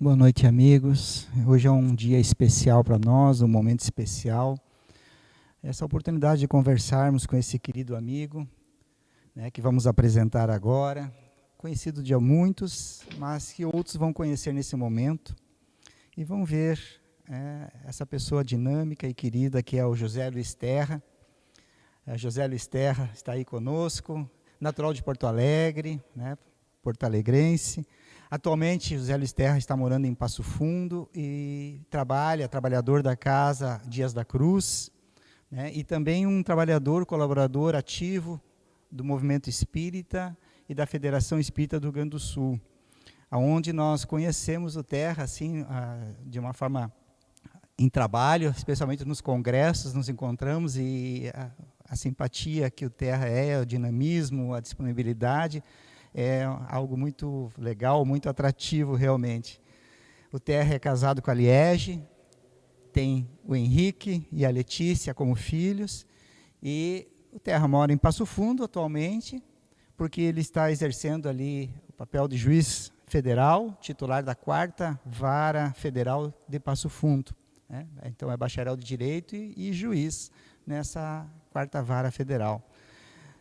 Boa noite, amigos. Hoje é um dia especial para nós, um momento especial. Essa oportunidade de conversarmos com esse querido amigo, né, que vamos apresentar agora, conhecido de muitos, mas que outros vão conhecer nesse momento. E vão ver é, essa pessoa dinâmica e querida que é o José Luiz Terra. É, José Luiz Terra está aí conosco, natural de Porto Alegre, né, porto-alegrense Atualmente, José Luiz Terra está morando em Passo Fundo e trabalha, trabalhador da casa Dias da Cruz, né, e também um trabalhador, colaborador ativo do movimento espírita e da Federação Espírita do Rio Grande do Sul, aonde nós conhecemos o Terra assim de uma forma em trabalho, especialmente nos congressos, nos encontramos e a, a simpatia que o Terra é, o dinamismo, a disponibilidade, é algo muito legal, muito atrativo realmente. O Terra é casado com a Liege, tem o Henrique e a Letícia como filhos, e o Terra mora em Passo Fundo atualmente, porque ele está exercendo ali o papel de juiz federal, titular da quarta vara federal de Passo Fundo. Né? Então é bacharel de direito e, e juiz nessa quarta vara federal.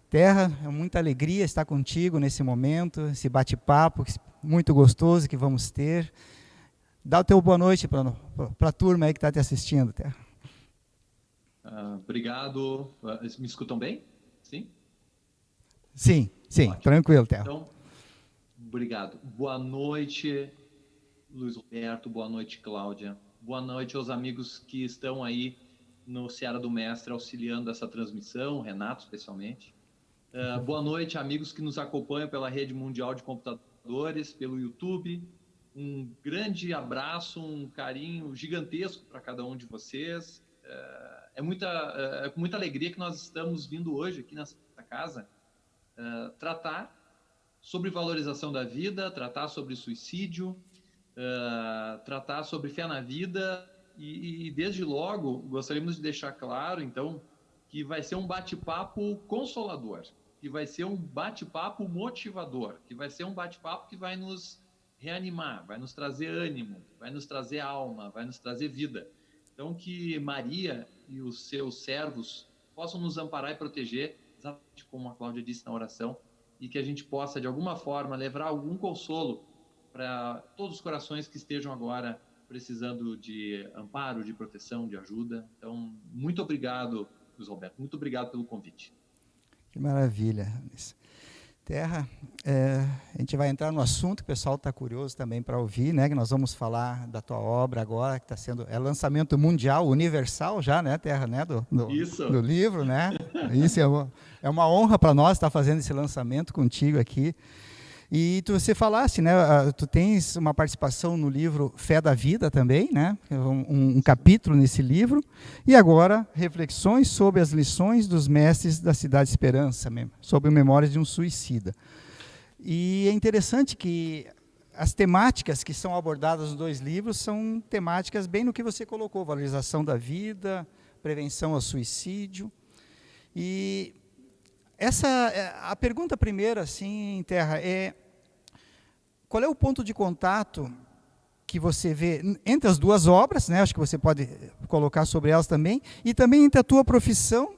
Terra, é muita alegria estar contigo nesse momento, esse bate-papo muito gostoso que vamos ter. Dá o teu boa noite para a turma aí que está te assistindo, Terra. Uh, obrigado. Uh, me escutam bem? Sim? Sim, sim, Ótimo. tranquilo, Terra. Então, obrigado. Boa noite, Luiz Roberto. Boa noite, Cláudia. Boa noite aos amigos que estão aí no Seara do Mestre auxiliando essa transmissão, Renato especialmente. Uh, boa noite, amigos que nos acompanham pela rede mundial de computadores, pelo YouTube. Um grande abraço, um carinho gigantesco para cada um de vocês. Uh, é, muita, uh, é com muita alegria que nós estamos vindo hoje aqui nessa casa tratar sobre valorização da vida, tratar sobre suicídio, tratar sobre fé na vida e, e, desde logo gostaríamos de deixar claro, então, que vai ser um bate-papo consolador que vai ser um bate-papo motivador, que vai ser um bate-papo que vai nos reanimar, vai nos trazer ânimo, vai nos trazer alma, vai nos trazer vida. Então, que Maria e os seus servos possam nos amparar e proteger, exatamente como a Cláudia disse na oração, e que a gente possa, de alguma forma, levar algum consolo para todos os corações que estejam agora precisando de amparo, de proteção, de ajuda. Então, muito obrigado, Luiz Roberto, muito obrigado pelo convite. Que maravilha. Terra, é, a gente vai entrar no assunto, o pessoal está curioso também para ouvir, né? Que nós vamos falar da tua obra agora, que está sendo é lançamento mundial, universal já, né, Terra, né? Do, do, Isso. do livro, né? Isso é uma, é uma honra para nós estar fazendo esse lançamento contigo aqui. E tu, você falasse, né? Tu tens uma participação no livro Fé da Vida também, né? Um, um, capítulo nesse livro. E agora reflexões sobre as lições dos mestres da Cidade Esperança, sobre memórias de um suicida. E é interessante que as temáticas que são abordadas nos dois livros são temáticas bem no que você colocou: valorização da vida, prevenção ao suicídio. E essa, é, a pergunta primeira, assim, em terra, é qual é o ponto de contato que você vê entre as duas obras, né? Acho que você pode colocar sobre elas também, e também entre a tua profissão,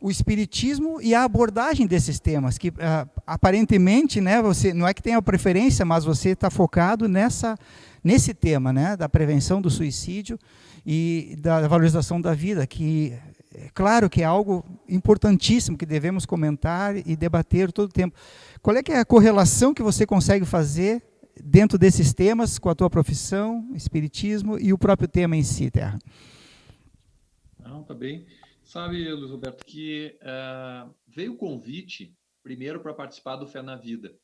o espiritismo e a abordagem desses temas, que uh, aparentemente, né? Você não é que tenha preferência, mas você está focado nessa nesse tema, né? Da prevenção do suicídio e da valorização da vida, que é claro que é algo importantíssimo que devemos comentar e debater todo o tempo. Qual é, é a correlação que você consegue fazer dentro desses temas com a tua profissão, espiritismo e o próprio tema em si, Terra? Não, tá bem. Sabe, Luiz Roberto, que uh, veio o convite, primeiro para participar do Fé na Vida,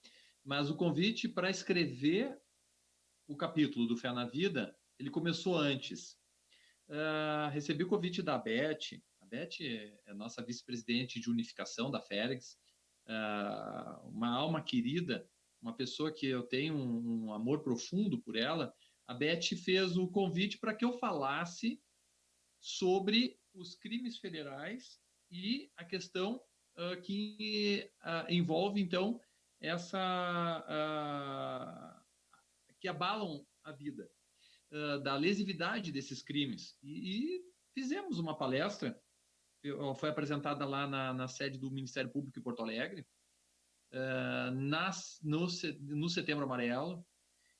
mas o convite para escrever o capítulo do Fé na Vida, ele começou antes. Uh, recebi o convite da Beth, Beth é nossa vice-presidente de unificação da Félix, ah, uma alma querida, uma pessoa que eu tenho um amor profundo por ela. A Beth fez o convite para que eu falasse sobre os crimes federais e a questão uh, que uh, envolve, então, essa. Uh, que abalam a vida, da lesividade desses crimes. E, e, fizemos uma palestra, foi apresentada lá na, na, sede do Ministério Público em Porto Alegre, uh, nas, no, no Setembro Amarelo,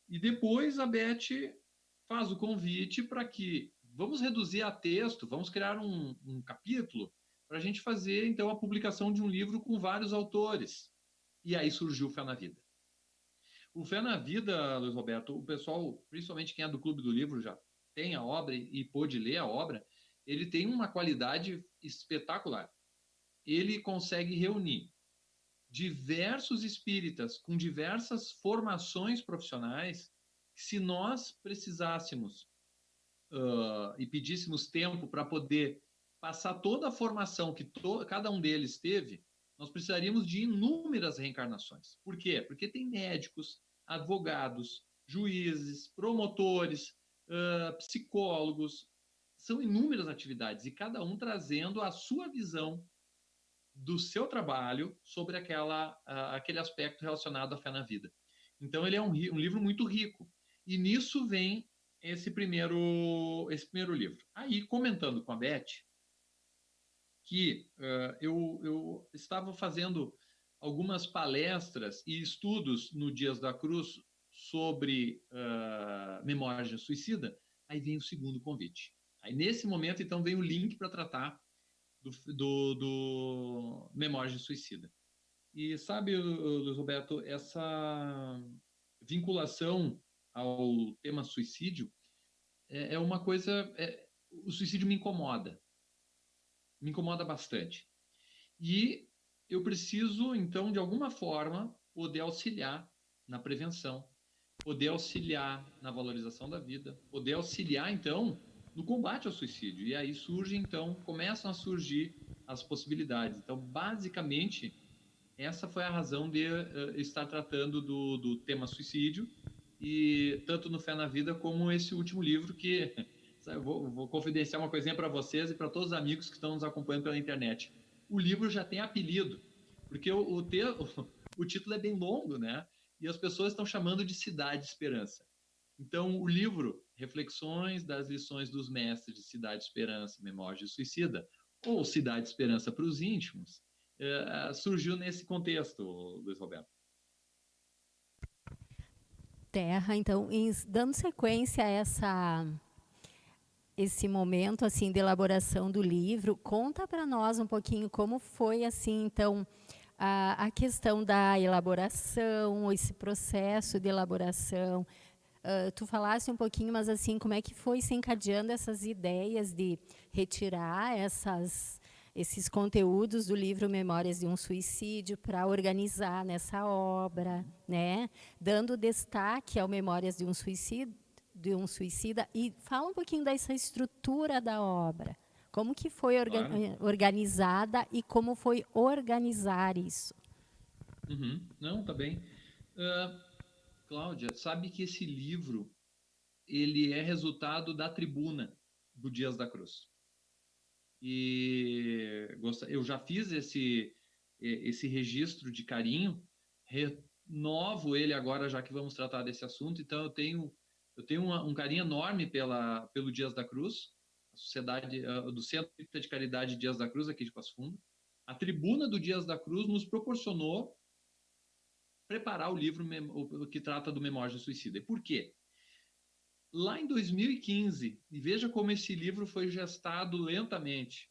e depois a Beth faz o convite para que vamos reduzir a texto, vamos criar um, um capítulo para a gente fazer então a publicação de um livro com vários autores. E aí surgiu o Fé na Vida. O Fé na Vida, Luiz Roberto, o pessoal, principalmente quem é do Clube do Livro, já tem a obra e pôde ler a obra, ele tem uma qualidade espetacular. Ele consegue reunir diversos espíritas com diversas formações profissionais. Se nós precisássemos uh, e pedíssemos tempo para poder passar toda a formação que to cada um deles teve, nós precisaríamos de inúmeras reencarnações. Por quê? Porque tem médicos, advogados, juízes, promotores, uh, psicólogos, são inúmeras atividades e cada um trazendo a sua visão do seu trabalho sobre aquela, uh, aquele aspecto relacionado à fé na vida. Então ele é um, um livro muito rico e nisso vem esse primeiro esse primeiro livro. Aí comentando com a Beth, que uh, eu, eu estava fazendo algumas palestras e estudos no Dias da Cruz sobre uh, memória suicida, aí vem o segundo convite. Aí nesse momento, então, vem o link para tratar do, do, do memória de suicida. E sabe, Luiz Roberto, essa vinculação ao tema suicídio é, é uma coisa. É, o suicídio me incomoda me incomoda bastante. E eu preciso, então, de alguma forma, poder auxiliar na prevenção, poder auxiliar na valorização da vida, poder auxiliar, então, no combate ao suicídio. E aí surge, então, começam a surgir as possibilidades. Então, basicamente, essa foi a razão de uh, estar tratando do, do tema suicídio, e tanto no Fé na Vida como esse último livro que Vou, vou confidenciar uma coisinha para vocês e para todos os amigos que estão nos acompanhando pela internet. O livro já tem apelido, porque o, o, te, o, o título é bem longo, né? E as pessoas estão chamando de Cidade Esperança. Então, o livro Reflexões das Lições dos Mestres de Cidade Esperança, Memória de Suicida, ou Cidade Esperança para os íntimos, é, surgiu nesse contexto, Luiz Roberto. Terra, então, dando sequência a essa esse momento assim de elaboração do livro. Conta para nós um pouquinho como foi assim, então, a, a questão da elaboração, esse processo de elaboração. Uh, tu falaste um pouquinho, mas assim, como é que foi se encadeando essas ideias de retirar essas, esses conteúdos do livro Memórias de um Suicídio para organizar nessa obra, né? Dando destaque ao Memórias de um Suicídio, de um suicida e fala um pouquinho dessa estrutura da obra. Como que foi orga claro. organizada e como foi organizar isso? Uhum. Não, tá bem. Uh, Cláudia, sabe que esse livro ele é resultado da tribuna do Dias da Cruz. E eu já fiz esse esse registro de carinho, renovo ele agora já que vamos tratar desse assunto. Então eu tenho eu tenho uma, um carinho enorme pela, pelo Dias da Cruz, a sociedade do Centro de Caridade Dias da Cruz aqui de Passo Fundo. A tribuna do Dias da Cruz nos proporcionou preparar o livro que trata do Memória de Suicida. E por quê? Lá em 2015, e veja como esse livro foi gestado lentamente.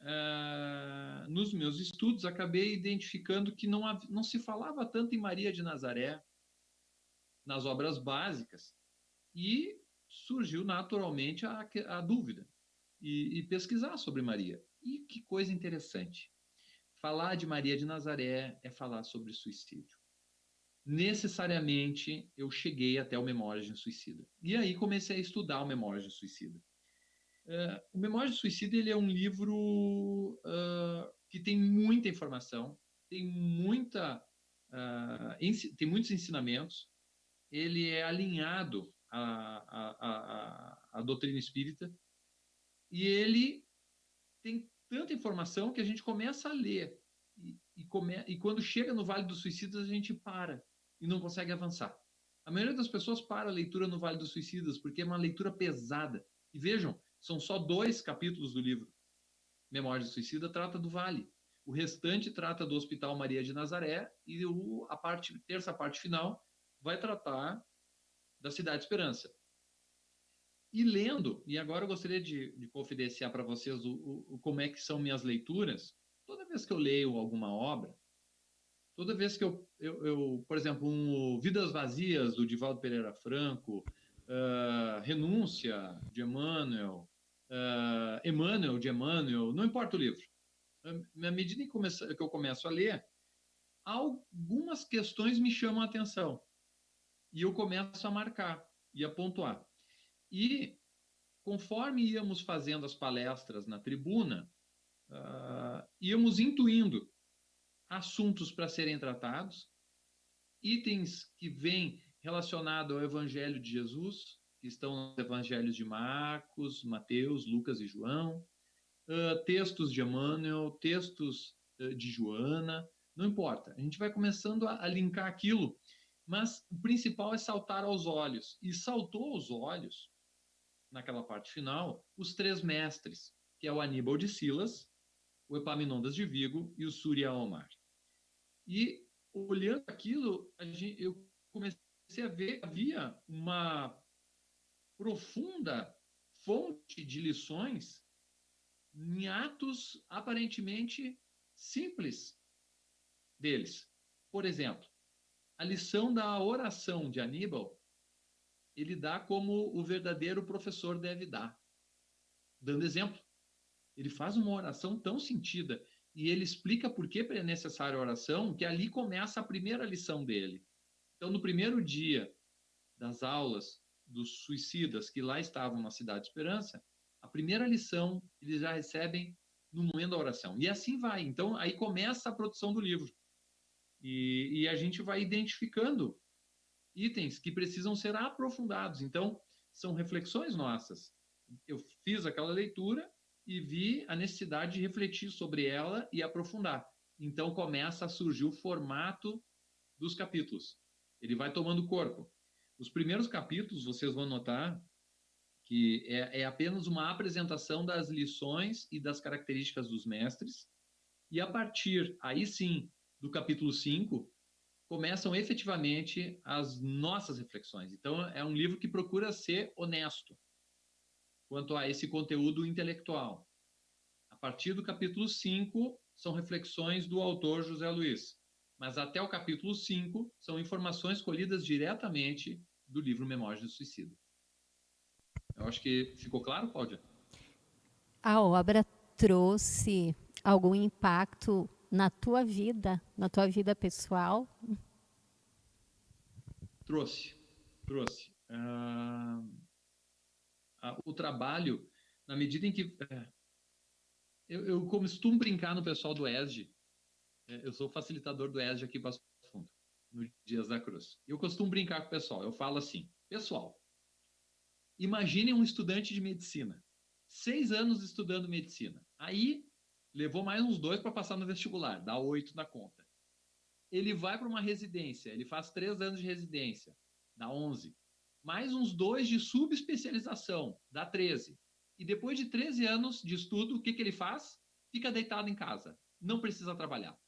Uh, nos meus estudos, acabei identificando que não, não se falava tanto em Maria de Nazaré nas obras básicas, e surgiu naturalmente a, a dúvida e, e pesquisar sobre Maria. E que coisa interessante. Falar de Maria de Nazaré é falar sobre suicídio. Necessariamente eu cheguei até o Memórias de Suicida. E aí comecei a estudar o Memórias de Suicida. Uh, o Memórias de Suicida ele é um livro uh, que tem muita informação, tem muita, uh, tem muitos ensinamentos. Ele é alinhado a, a, a, a doutrina espírita, e ele tem tanta informação que a gente começa a ler. E, e, come, e quando chega no Vale dos Suicidas, a gente para e não consegue avançar. A maioria das pessoas para a leitura no Vale dos Suicidas, porque é uma leitura pesada. E vejam, são só dois capítulos do livro. Memória do Suicida trata do Vale. O restante trata do Hospital Maria de Nazaré e o, a parte, terça parte final vai tratar da Cidade Esperança. E lendo, e agora eu gostaria de, de confidenciar para vocês o, o, como é que são minhas leituras. Toda vez que eu leio alguma obra, toda vez que eu, eu, eu por exemplo, um Vidas Vazias, do Divaldo Pereira Franco, uh, Renúncia, de Emmanuel, uh, Emmanuel, de Emmanuel, não importa o livro. Na medida em que eu começo a ler, algumas questões me chamam a atenção e eu começo a marcar e a pontuar. E conforme íamos fazendo as palestras na tribuna, uh, íamos intuindo assuntos para serem tratados, itens que vêm relacionados ao Evangelho de Jesus, que estão nos Evangelhos de Marcos, Mateus, Lucas e João, uh, textos de Emmanuel, textos uh, de Joana, não importa. A gente vai começando a, a linkar aquilo mas o principal é saltar aos olhos. E saltou aos olhos, naquela parte final, os três mestres, que é o Aníbal de Silas, o Epaminondas de Vigo e o Surya Omar. E olhando aquilo, gente, eu comecei a ver que havia uma profunda fonte de lições em atos aparentemente simples deles. Por exemplo, a lição da oração de Aníbal, ele dá como o verdadeiro professor deve dar, dando exemplo. Ele faz uma oração tão sentida e ele explica por que é necessária a oração, que ali começa a primeira lição dele. Então, no primeiro dia das aulas dos suicidas que lá estavam na Cidade de Esperança, a primeira lição eles já recebem no momento da oração. E assim vai. Então, aí começa a produção do livro. E, e a gente vai identificando itens que precisam ser aprofundados. Então, são reflexões nossas. Eu fiz aquela leitura e vi a necessidade de refletir sobre ela e aprofundar. Então, começa a surgir o formato dos capítulos. Ele vai tomando corpo. Os primeiros capítulos, vocês vão notar que é, é apenas uma apresentação das lições e das características dos mestres. E a partir, aí sim, do capítulo 5, começam efetivamente as nossas reflexões. Então, é um livro que procura ser honesto quanto a esse conteúdo intelectual. A partir do capítulo 5, são reflexões do autor José Luiz. Mas até o capítulo 5, são informações colhidas diretamente do livro Memórias do Suicida. Eu acho que ficou claro, Cláudia? A obra trouxe algum impacto na tua vida, na tua vida pessoal? Trouxe, trouxe. Uh, o trabalho, na medida em que. Uh, eu, eu, costumo brincar no pessoal do ESG. É, eu sou facilitador do ESG aqui em Passo Fundo, no Dias da Cruz. Eu costumo brincar com o pessoal. Eu falo assim: pessoal, imaginem um estudante de medicina, seis anos estudando medicina. Aí levou mais uns dois para passar no vestibular, dá oito na conta. Ele vai para uma residência, ele faz três anos de residência, dá onze. Mais uns dois de subespecialização, dá 13. E depois de 13 anos de estudo, o que, que ele faz? Fica deitado em casa, não precisa trabalhar.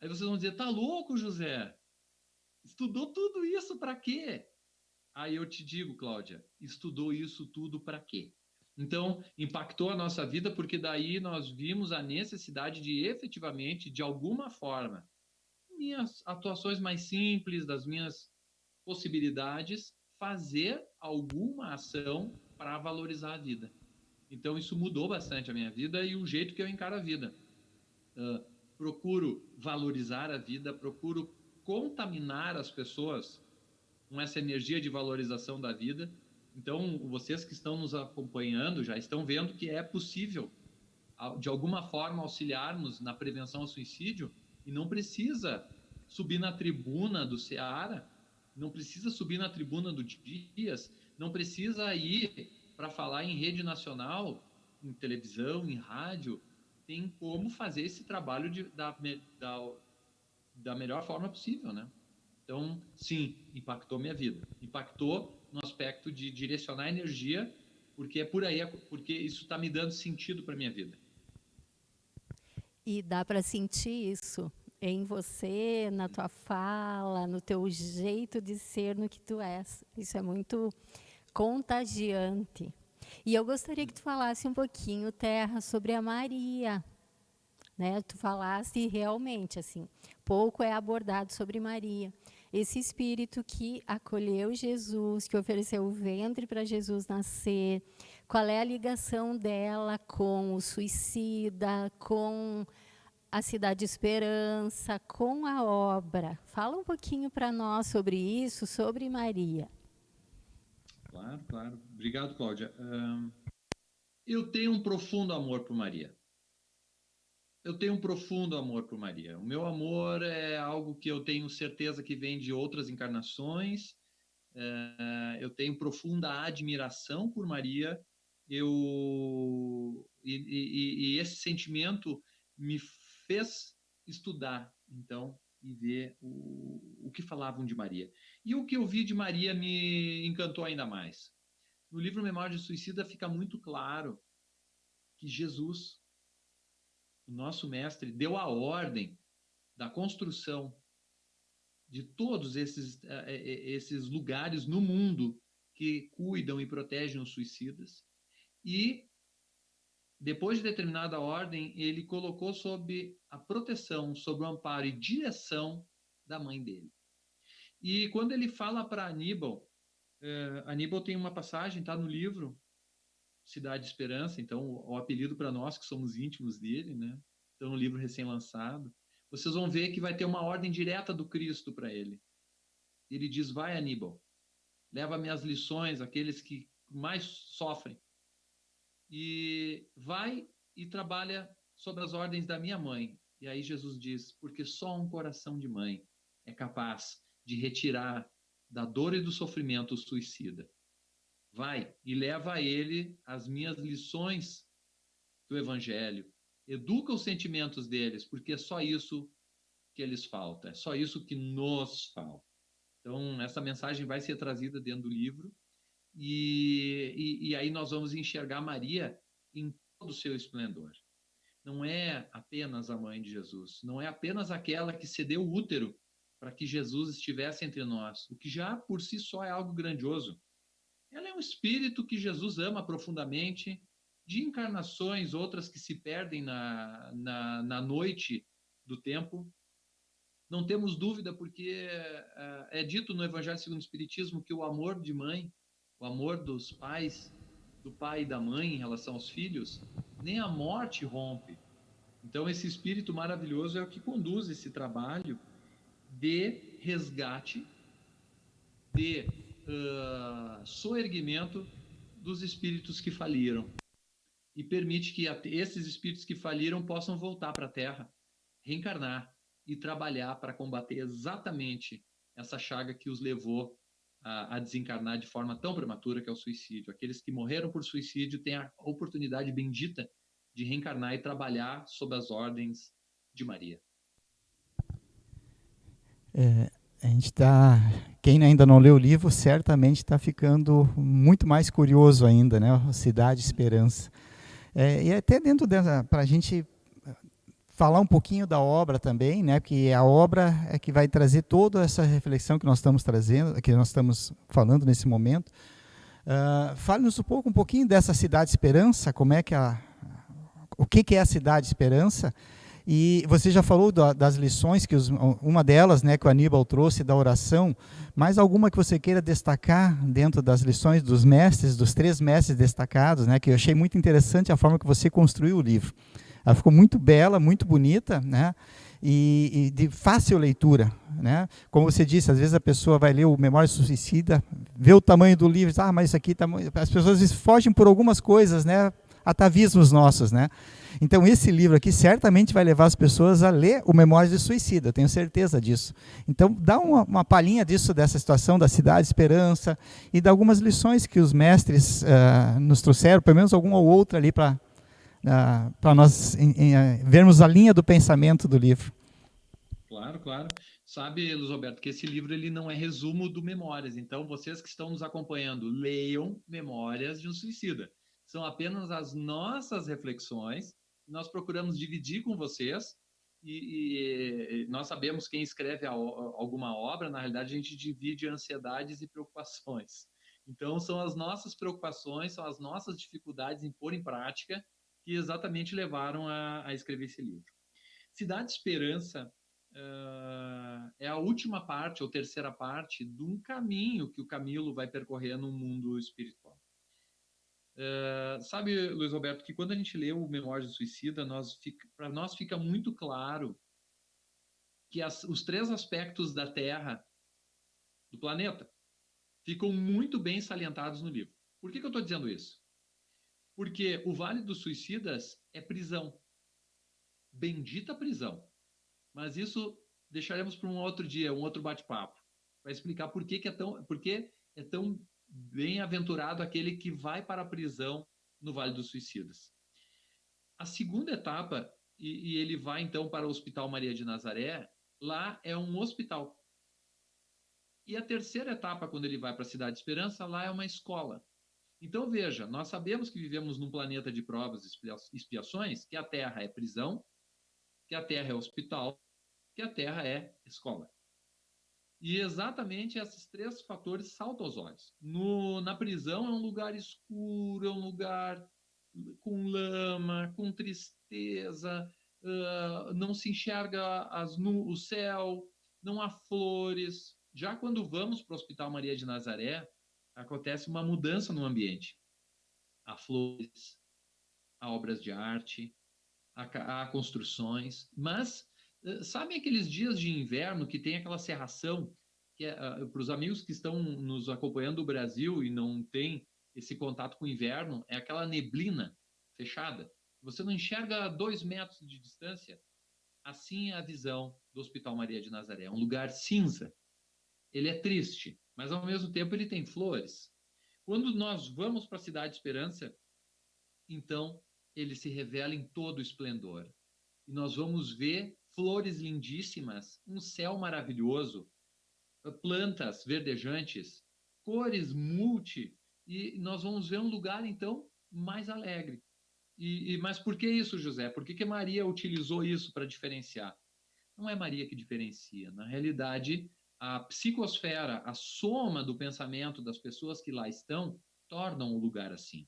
Aí vocês vão dizer, tá louco, José? Estudou tudo isso para quê? Aí eu te digo, Cláudia, estudou isso tudo para quê? Então, impactou a nossa vida porque daí nós vimos a necessidade de efetivamente, de alguma forma, minhas atuações mais simples, das minhas possibilidades, fazer alguma ação para valorizar a vida. Então, isso mudou bastante a minha vida e o jeito que eu encaro a vida. Uh, procuro valorizar a vida, procuro contaminar as pessoas com essa energia de valorização da vida então, vocês que estão nos acompanhando já estão vendo que é possível, de alguma forma, auxiliarmos na prevenção ao suicídio e não precisa subir na tribuna do Seara, não precisa subir na tribuna do Dias, não precisa ir para falar em rede nacional, em televisão, em rádio. Tem como fazer esse trabalho de, da, da, da melhor forma possível, né? Então, sim, impactou minha vida. Impactou no aspecto de direcionar energia, porque é por aí, porque isso está me dando sentido para minha vida. E dá para sentir isso em você, na tua fala, no teu jeito de ser, no que tu és. Isso é muito contagiante. E eu gostaria que tu falasse um pouquinho, Terra, sobre a Maria. Né? Tu falasse realmente assim, pouco é abordado sobre Maria. Esse espírito que acolheu Jesus, que ofereceu o ventre para Jesus nascer, qual é a ligação dela com o suicida, com a Cidade Esperança, com a obra. Fala um pouquinho para nós sobre isso, sobre Maria. Claro, claro. Obrigado, Cláudia. eu tenho um profundo amor por Maria. Eu tenho um profundo amor por Maria. O meu amor é algo que eu tenho certeza que vem de outras encarnações. Uh, eu tenho profunda admiração por Maria. Eu e, e, e esse sentimento me fez estudar, então, e ver o, o que falavam de Maria. E o que eu vi de Maria me encantou ainda mais. No livro Memória de Suicida fica muito claro que Jesus, o nosso mestre, deu a ordem da construção de todos esses, eh, eh, eh, esses lugares no mundo que cuidam e protegem os suicidas. E depois de determinada ordem, ele colocou sob a proteção, sob o amparo e direção da mãe dele. E quando ele fala para Aníbal, é, Aníbal tem uma passagem, está no livro Cidade de Esperança, então o, o apelido para nós que somos íntimos dele, né? Então no livro recém-lançado, vocês vão ver que vai ter uma ordem direta do Cristo para ele. Ele diz: "Vai, Aníbal, leva minhas lições aqueles que mais sofrem e vai e trabalha sob as ordens da minha mãe. E aí Jesus diz: porque só um coração de mãe é capaz de retirar da dor e do sofrimento o suicida. Vai e leva a ele as minhas lições do Evangelho. Educa os sentimentos deles, porque é só isso que eles falta, é só isso que nos falta. Então, essa mensagem vai ser trazida dentro do livro e, e, e aí nós vamos enxergar Maria em todo o seu esplendor. Não é apenas a mãe de Jesus, não é apenas aquela que cedeu o útero para que Jesus estivesse entre nós, o que já por si só é algo grandioso. Ela é um espírito que Jesus ama profundamente, de encarnações, outras que se perdem na, na, na noite do tempo. Não temos dúvida, porque é, é dito no Evangelho segundo o Espiritismo que o amor de mãe o amor dos pais, do pai e da mãe em relação aos filhos, nem a morte rompe. Então, esse espírito maravilhoso é o que conduz esse trabalho de resgate, de uh, soerguimento dos espíritos que faliram. E permite que esses espíritos que faliram possam voltar para a Terra, reencarnar e trabalhar para combater exatamente essa chaga que os levou a, a, desencarnar de forma tão prematura que é o suicídio. Aqueles que morreram por suicídio têm a oportunidade bendita de reencarnar e trabalhar sob as ordens de Maria. É, a gente está, quem ainda não leu o livro, certamente está ficando muito mais curioso ainda, né? Cidade Esperança. É, e até dentro dessa, para a gente falar um pouquinho da obra também, né? Porque a obra é que vai trazer toda essa reflexão que nós estamos trazendo, que nós estamos falando nesse momento. Uh, Fale-nos um pouco, um pouquinho dessa cidade Esperança, como é que a, o que, que é a cidade Esperança? E você já falou da, das lições que os, uma delas, né, que o Aníbal trouxe da oração. Mais alguma que você queira destacar dentro das lições dos mestres, dos três mestres destacados, né? Que eu achei muito interessante a forma que você construiu o livro. Ela ficou muito bela, muito bonita, né? E, e, de fácil leitura, né? Como você disse, às vezes a pessoa vai ler o Memória Suicida, vê o tamanho do livro, ah, mas isso aqui tá... as pessoas fogem por algumas coisas, né? Atavismos nossos, né? Então esse livro aqui certamente vai levar as pessoas a ler o Memórias de Suicida, tenho certeza disso. Então dá uma, uma palhinha disso dessa situação da cidade esperança e de algumas lições que os mestres uh, nos trouxeram, pelo menos alguma ou outra ali para para nós em, em, vermos a linha do pensamento do livro. Claro, claro. sabe, Luiz Roberto, que esse livro ele não é resumo do Memórias. Então, vocês que estão nos acompanhando, leiam Memórias de um Suicida. São apenas as nossas reflexões. Nós procuramos dividir com vocês. E, e nós sabemos quem escreve a, alguma obra, na realidade, a gente divide ansiedades e preocupações. Então, são as nossas preocupações, são as nossas dificuldades em pôr em prática que exatamente levaram a, a escrever esse livro. Cidade Esperança uh, é a última parte, ou terceira parte, de um caminho que o Camilo vai percorrer no mundo espiritual. Uh, sabe, Luiz Roberto, que quando a gente lê o Memórias do Suicida, para nós fica muito claro que as, os três aspectos da Terra, do planeta, ficam muito bem salientados no livro. Por que, que eu estou dizendo isso? Porque o Vale dos Suicidas é prisão. Bendita prisão. Mas isso deixaremos para um outro dia, um outro bate-papo, para explicar por que, que é tão, por que é tão bem-aventurado aquele que vai para a prisão no Vale dos Suicidas. A segunda etapa, e, e ele vai então para o Hospital Maria de Nazaré, lá é um hospital. E a terceira etapa, quando ele vai para a Cidade de Esperança, lá é uma escola. Então veja, nós sabemos que vivemos num planeta de provas e expiações, que a Terra é prisão, que a Terra é hospital que a Terra é escola. E exatamente esses três fatores saltam aos olhos. No, na prisão é um lugar escuro, é um lugar com lama, com tristeza, uh, não se enxerga as, no, o céu, não há flores. Já quando vamos para o Hospital Maria de Nazaré, acontece uma mudança no ambiente. Há flores, há obras de arte, há, há construções, mas eh, Sabem aqueles dias de inverno que tem aquela serração, que uh, para os amigos que estão nos acompanhando do Brasil e não tem esse contato com o inverno, é aquela neblina fechada. Você não enxerga a dois metros de distância. Assim é a visão do Hospital Maria de Nazaré. É um lugar cinza. Ele é triste, mas ao mesmo tempo ele tem flores. Quando nós vamos para a Cidade de Esperança, então ele se revela em todo o esplendor. E nós vamos ver flores lindíssimas, um céu maravilhoso, plantas verdejantes, cores multi, e nós vamos ver um lugar então mais alegre. E, e mas por que isso, José? Por que, que Maria utilizou isso para diferenciar? Não é Maria que diferencia. Na realidade, a psicosfera, a soma do pensamento das pessoas que lá estão, tornam o lugar assim.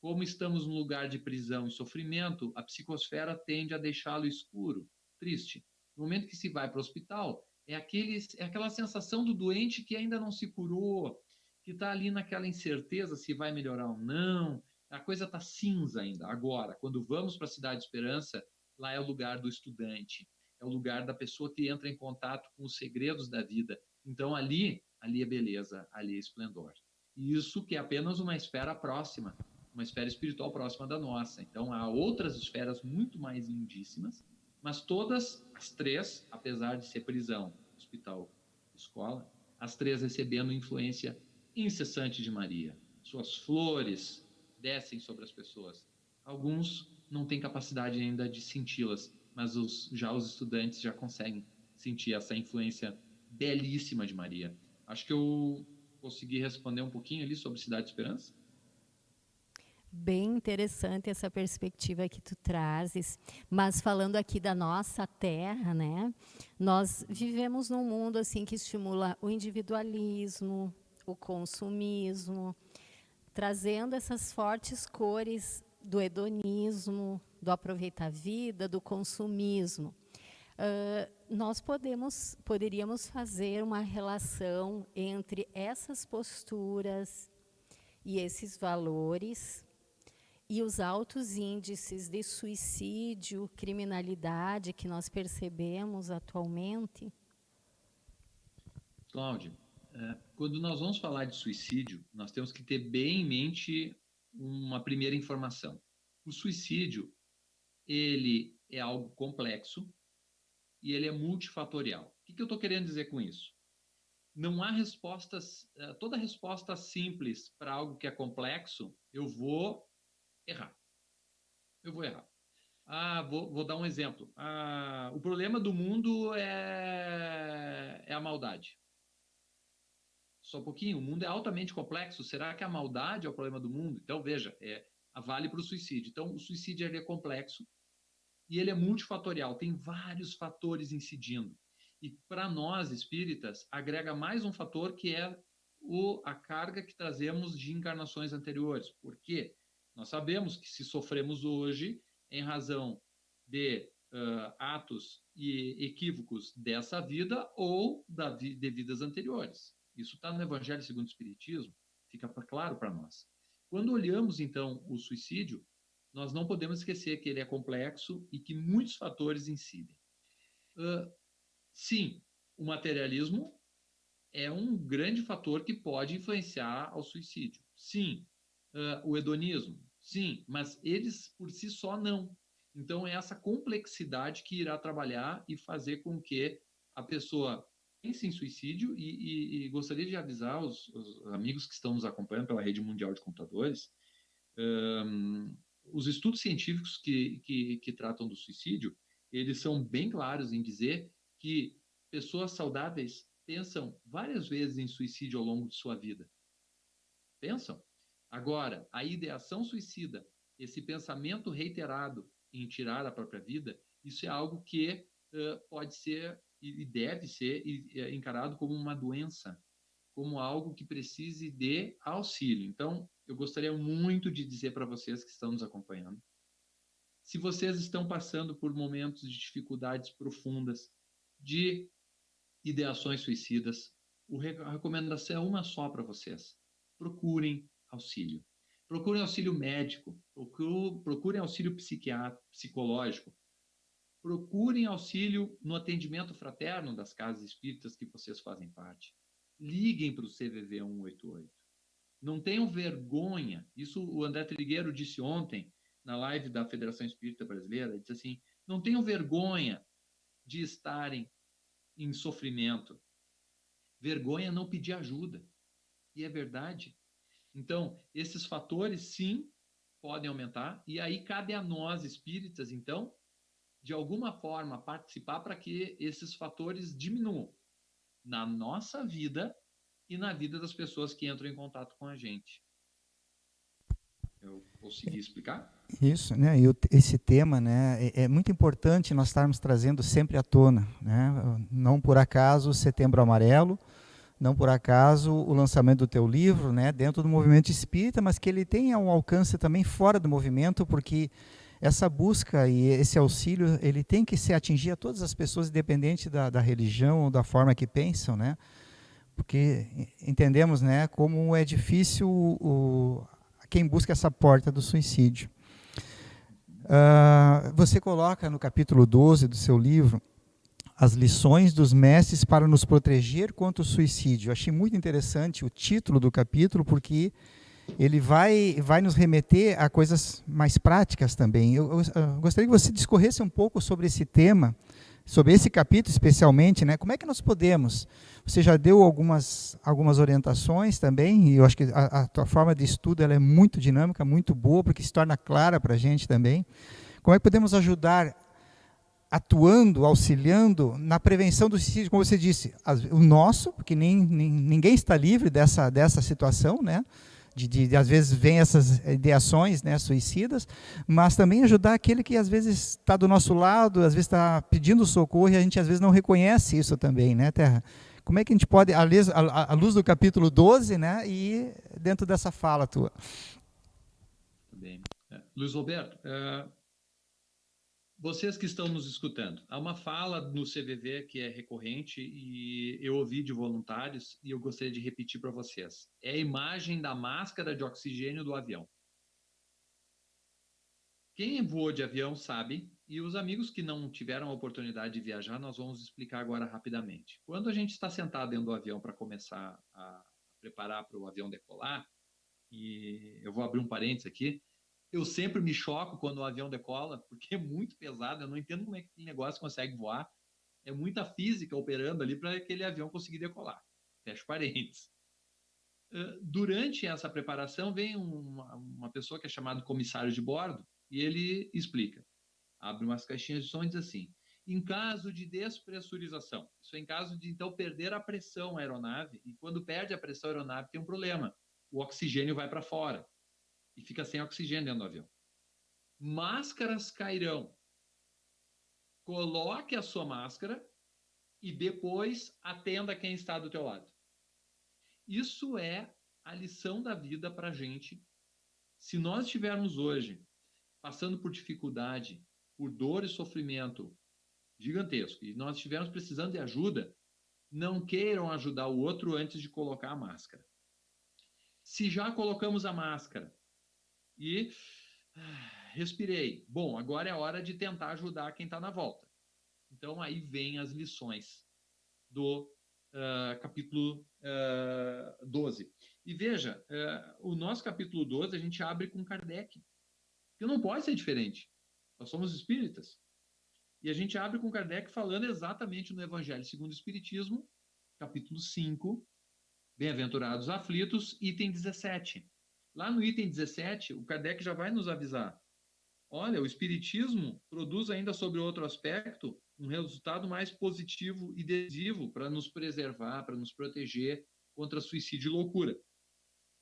Como estamos num lugar de prisão e sofrimento, a psicosfera tende a deixá-lo escuro triste. No momento que se vai para o hospital, é, aquele, é aquela sensação do doente que ainda não se curou, que está ali naquela incerteza se vai melhorar ou não. A coisa está cinza ainda. Agora, quando vamos para a Cidade de Esperança, lá é o lugar do estudante, é o lugar da pessoa que entra em contato com os segredos da vida. Então, ali, ali é beleza, ali é esplendor. E isso que é apenas uma esfera próxima, uma esfera espiritual próxima da nossa. Então, há outras esferas muito mais lindíssimas mas todas as três, apesar de ser prisão, hospital, escola, as três recebendo influência incessante de Maria. Suas flores descem sobre as pessoas. Alguns não têm capacidade ainda de senti-las, mas os, já os estudantes já conseguem sentir essa influência belíssima de Maria. Acho que eu consegui responder um pouquinho ali sobre Cidade de Esperança bem interessante essa perspectiva que tu trazes, mas falando aqui da nossa terra, né? Nós vivemos num mundo assim que estimula o individualismo, o consumismo, trazendo essas fortes cores do hedonismo, do aproveitar a vida, do consumismo. Uh, nós podemos, poderíamos fazer uma relação entre essas posturas e esses valores e os altos índices de suicídio, criminalidade que nós percebemos atualmente? Cláudia, é, quando nós vamos falar de suicídio, nós temos que ter bem em mente uma primeira informação. O suicídio, ele é algo complexo e ele é multifatorial. O que, eu estou querendo dizer com isso? Não há respostas, é, toda resposta simples para algo que é complexo, eu vou errar. Eu vou errar. Ah, vou, vou dar um exemplo. Ah, o problema do mundo é, é a maldade. Só um pouquinho. O mundo é altamente complexo. Será que a maldade é o problema do mundo? Então, veja, é, vale para o suicídio. Então, o suicídio é complexo e ele é multifatorial. Tem vários fatores incidindo. E para nós espíritas, agrega mais um fator que é o, a carga que trazemos de encarnações anteriores. Por quê? Nós sabemos que se sofremos hoje, em razão de uh, atos e equívocos dessa vida ou da vi de vidas anteriores. Isso está no Evangelho segundo o Espiritismo, fica claro para nós. Quando olhamos, então, o suicídio, nós não podemos esquecer que ele é complexo e que muitos fatores incidem. Uh, sim, o materialismo é um grande fator que pode influenciar ao suicídio. Sim, uh, o hedonismo, sim, mas eles por si só não. Então, é essa complexidade que irá trabalhar e fazer com que a pessoa pense em suicídio. E, e, e gostaria de avisar os, os, amigos que estão nos acompanhando pela rede mundial de computadores: os estudos científicos que, que, que tratam do suicídio eles são bem claros em dizer que pessoas saudáveis pensam várias vezes em suicídio ao longo de sua vida. Pensam. Agora, a ideação suicida, esse pensamento reiterado em tirar a própria vida, isso é algo que uh, pode ser e deve ser encarado como uma doença, como algo que precise de auxílio. Então, eu gostaria muito de dizer para vocês que estão nos acompanhando, se vocês estão passando por momentos de dificuldades profundas, de ideações suicidas, a recomendação é uma só para vocês. Procurem auxílio. Procurem auxílio médico, procurem auxílio psiquiátrico, psicológico. Procurem auxílio no atendimento fraterno das casas espíritas que vocês fazem parte. Liguem para o CVV 188. Não tenham vergonha. Isso o André Trigueiro disse ontem na live da Federação Espírita Brasileira. Disse assim: não tenham vergonha de estarem em sofrimento. Vergonha não pedir ajuda. E é verdade. Então, esses fatores, sim, podem aumentar. E aí cabe a nós, espíritas, então, de alguma forma, participar para que esses fatores diminuam na nossa vida e na vida das pessoas que entram em contato com a gente. Eu consegui explicar? Isso, né? E esse tema, né, é, é, muito importante nós estarmos trazendo sempre à tona, né? Não por acaso Setembro Amarelo, não por acaso o lançamento do teu livro, né, dentro do movimento espírita, mas que ele tenha um alcance também fora do movimento, porque essa busca e esse auxílio, ele tem que se atingir a todas as pessoas, independente da, da religião ou da forma que pensam, né? Porque entendemos, né, como é difícil o, quem busca essa porta do suicídio. Uh, você coloca no capítulo 12 do seu livro as lições dos mestres para nos proteger contra o suicídio. Eu achei muito interessante o título do capítulo, porque ele vai, vai nos remeter a coisas mais práticas também. Eu, eu, eu gostaria que você discorresse um pouco sobre esse tema, sobre esse capítulo especialmente, né? Como é que nós podemos? Você já deu algumas, algumas orientações também, e eu acho que a, a tua forma de estudo ela é muito dinâmica, muito boa, porque se torna clara para a gente também. Como é que podemos ajudar atuando, auxiliando na prevenção do suicídio, como você disse, o nosso, porque nem, nem, ninguém está livre dessa, dessa situação, né? De, de, às vezes vem essas ideações né, suicidas, mas também ajudar aquele que às vezes está do nosso lado, às vezes está pedindo socorro e a gente às vezes não reconhece isso também, né, Terra? Como é que a gente pode, à luz do capítulo 12, né, e dentro dessa fala tua? Bem. É, Luiz Roberto, é, vocês que estão nos escutando, há uma fala no CVV que é recorrente e eu ouvi de voluntários e eu gostaria de repetir para vocês. É a imagem da máscara de oxigênio do avião. Quem voou de avião sabe, e os amigos que não tiveram a oportunidade de viajar, nós vamos explicar agora rapidamente. Quando a gente está sentado dentro do avião para começar a preparar para o avião decolar, e eu vou abrir um parênteses aqui, eu sempre me choco quando o avião decola, porque é muito pesado. Eu não entendo como é que aquele negócio consegue voar. É muita física operando ali para aquele avião conseguir decolar. Fecha parênteses. Durante essa preparação, vem uma, uma pessoa que é chamada comissário de bordo e ele explica. abre umas caixinhas de som e diz assim: em caso de despressurização, isso é em caso de então perder a pressão aeronave, e quando perde a pressão aeronave tem um problema, o oxigênio vai para fora e fica sem oxigênio dentro do avião. Máscaras cairão. Coloque a sua máscara e depois atenda quem está do teu lado. Isso é a lição da vida para a gente. Se nós estivermos hoje passando por dificuldade, por dor e sofrimento gigantesco, e nós estivermos precisando de ajuda, não queiram ajudar o outro antes de colocar a máscara. Se já colocamos a máscara e ah, respirei, bom, agora é hora de tentar ajudar quem está na volta. Então aí vem as lições do uh, capítulo uh, ah, 12. E veja, uh, o nosso capítulo 12 a gente abre com Kardec, que não pode ser diferente. Nós somos espíritas. E a gente abre com Kardec falando exatamente no Evangelho segundo o Espiritismo, capítulo 5, Bem-aventurados aflitos, item 17. Lá no item 17, o Kardec já vai nos avisar. Olha, o Espiritismo produz ainda sobre outro aspecto um resultado mais positivo e decisivo para nos preservar, para nos proteger contra suicídio e loucura.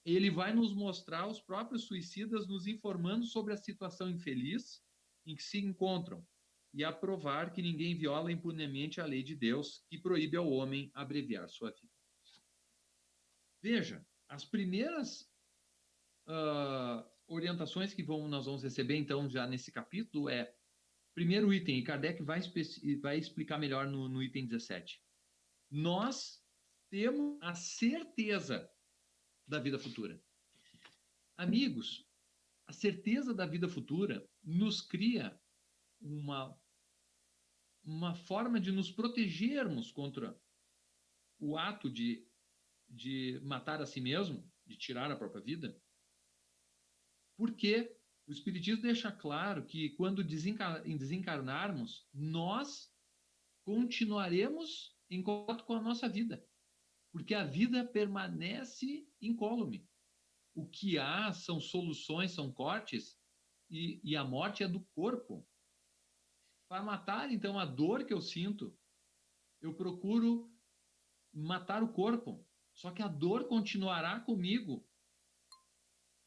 Ele vai nos mostrar os próprios suicidas nos informando sobre a situação infeliz em que se encontram e aprovar que ninguém viola impunemente a lei de Deus que proíbe ao homem abreviar sua vida. Veja, as primeiras uh, orientações que vão, nós vamos receber, então, já nesse capítulo é: primeiro item, e Kardec vai, vai explicar melhor no, no item 17. Nós temos a certeza da vida futura. Amigos, a certeza da vida futura nos cria uma, uma forma de nos protegermos contra o ato de, de matar a si mesmo, de tirar a própria vida, porque o Espiritismo deixa claro que quando desencarnarmos, nós continuaremos em contato com a nossa vida, porque a vida permanece incólume. O que há são soluções, são cortes, e, e a morte é do corpo. Para matar, então, a dor que eu sinto, eu procuro matar o corpo. Só que a dor continuará comigo.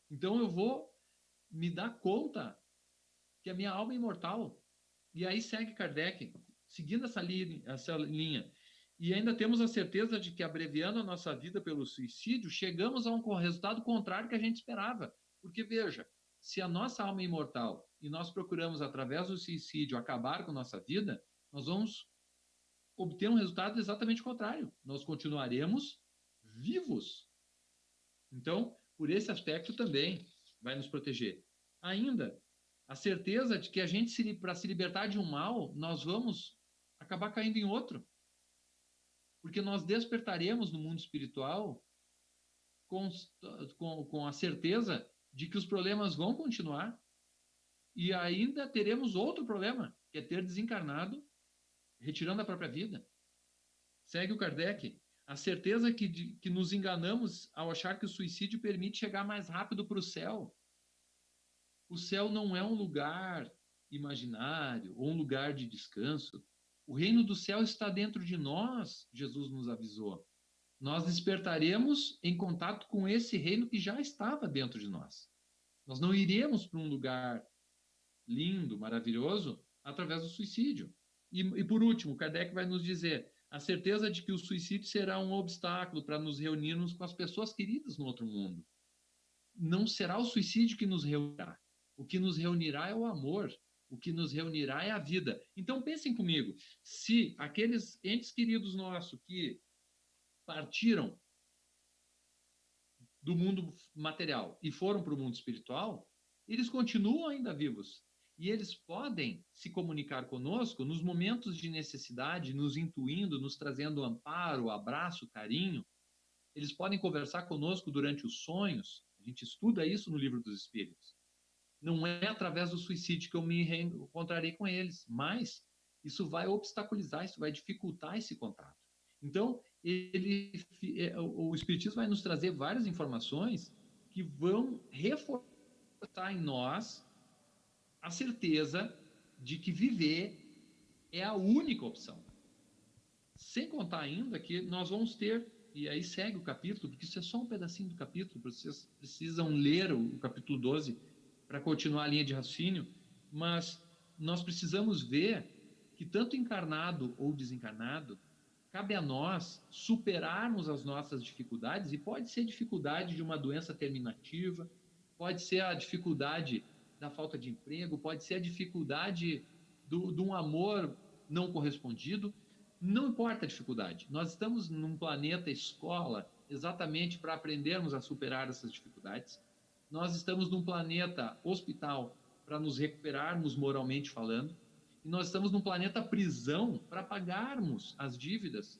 Então eu vou me dar conta que a minha alma é imortal. E aí segue Kardec, seguindo essa linha, essa linha. E ainda temos a certeza de que, abreviando a nossa vida pelo suicídio, chegamos a um resultado contrário que a gente esperava. Porque, veja, se a nossa alma é imortal e nós procuramos, através do suicídio, acabar com nossa vida, nós vamos obter um resultado exatamente contrário. Nós continuaremos vivos. Então, por esse aspecto também vai nos proteger. Ainda, a certeza de que a gente, para se libertar de um mal, nós vamos acabar caindo em outro. Porque nós despertaremos no mundo espiritual com, com, com a certeza de que os problemas vão continuar e ainda teremos outro problema, que é ter desencarnado, retirando a própria vida. Segue o Kardec. A certeza que, de, que nos enganamos ao achar que o suicídio permite chegar mais rápido para o céu. O céu não é um lugar imaginário ou um lugar de descanso. O reino do céu está dentro de nós, Jesus nos avisou nós despertaremos em contato com esse reino que já estava dentro de nós. Nós não iremos para um lugar lindo, maravilhoso, através do suicídio. E, e, por último, Kardec vai nos dizer a certeza de que o suicídio será um obstáculo para nos reunirmos com as pessoas queridas no outro mundo. Não será o suicídio que nos reunirá. O que nos reunirá é o amor. O que nos reunirá é a vida. Então pensem comigo, se aqueles entes queridos nossos que partiram do mundo material e foram para o mundo espiritual, eles continuam ainda vivos. E eles podem se comunicar conosco nos momentos de necessidade, nos intuindo, nos trazendo amparo, abraço, carinho. Eles podem conversar conosco durante os sonhos. A gente estuda isso no livro dos Espíritos. Não é através do suicídio que eu me encontrarei com eles, mas isso vai obstaculizar, isso vai dificultar esse contato. Então, ele, é, o Espiritismo vai nos trazer várias informações que vão reforçar em nós a certeza de que viver é a única opção. Sem contar ainda que nós vamos ter, e aí segue o capítulo, porque isso é só um pedacinho do capítulo, vocês precisam ler o, o capítulo 12 para continuar a linha de raciocínio, mas nós precisamos ver que tanto encarnado ou desencarnado, cabe a nós superarmos as nossas dificuldades, e pode ser dificuldade de uma doença terminativa, pode ser a dificuldade da falta de emprego, pode ser a dificuldade do, de um amor não correspondido, não importa a dificuldade. Nós estamos num planeta escola exatamente para aprendermos a superar essas dificuldades. Nós estamos num planeta hospital para nos recuperarmos moralmente falando. E nós estamos num planeta prisão para pagarmos as dívidas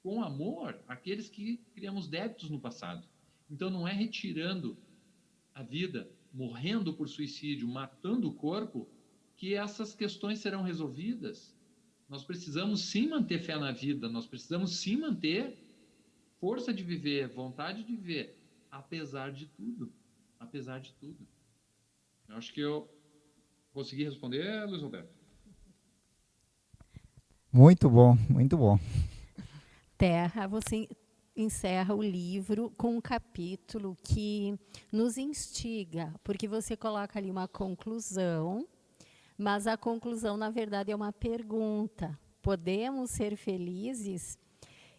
com amor aqueles que criamos débitos no passado. Então não é retirando a vida, morrendo por suicídio, matando o corpo, que essas questões serão resolvidas. Nós precisamos sim manter fé na vida, nós precisamos sim manter força de viver, vontade de viver, apesar de tudo. Apesar de tudo. Eu acho que eu consegui responder, Luiz Roberto. Muito bom, muito bom. Terra, você encerra o livro com um capítulo que nos instiga, porque você coloca ali uma conclusão, mas a conclusão, na verdade, é uma pergunta. Podemos ser felizes?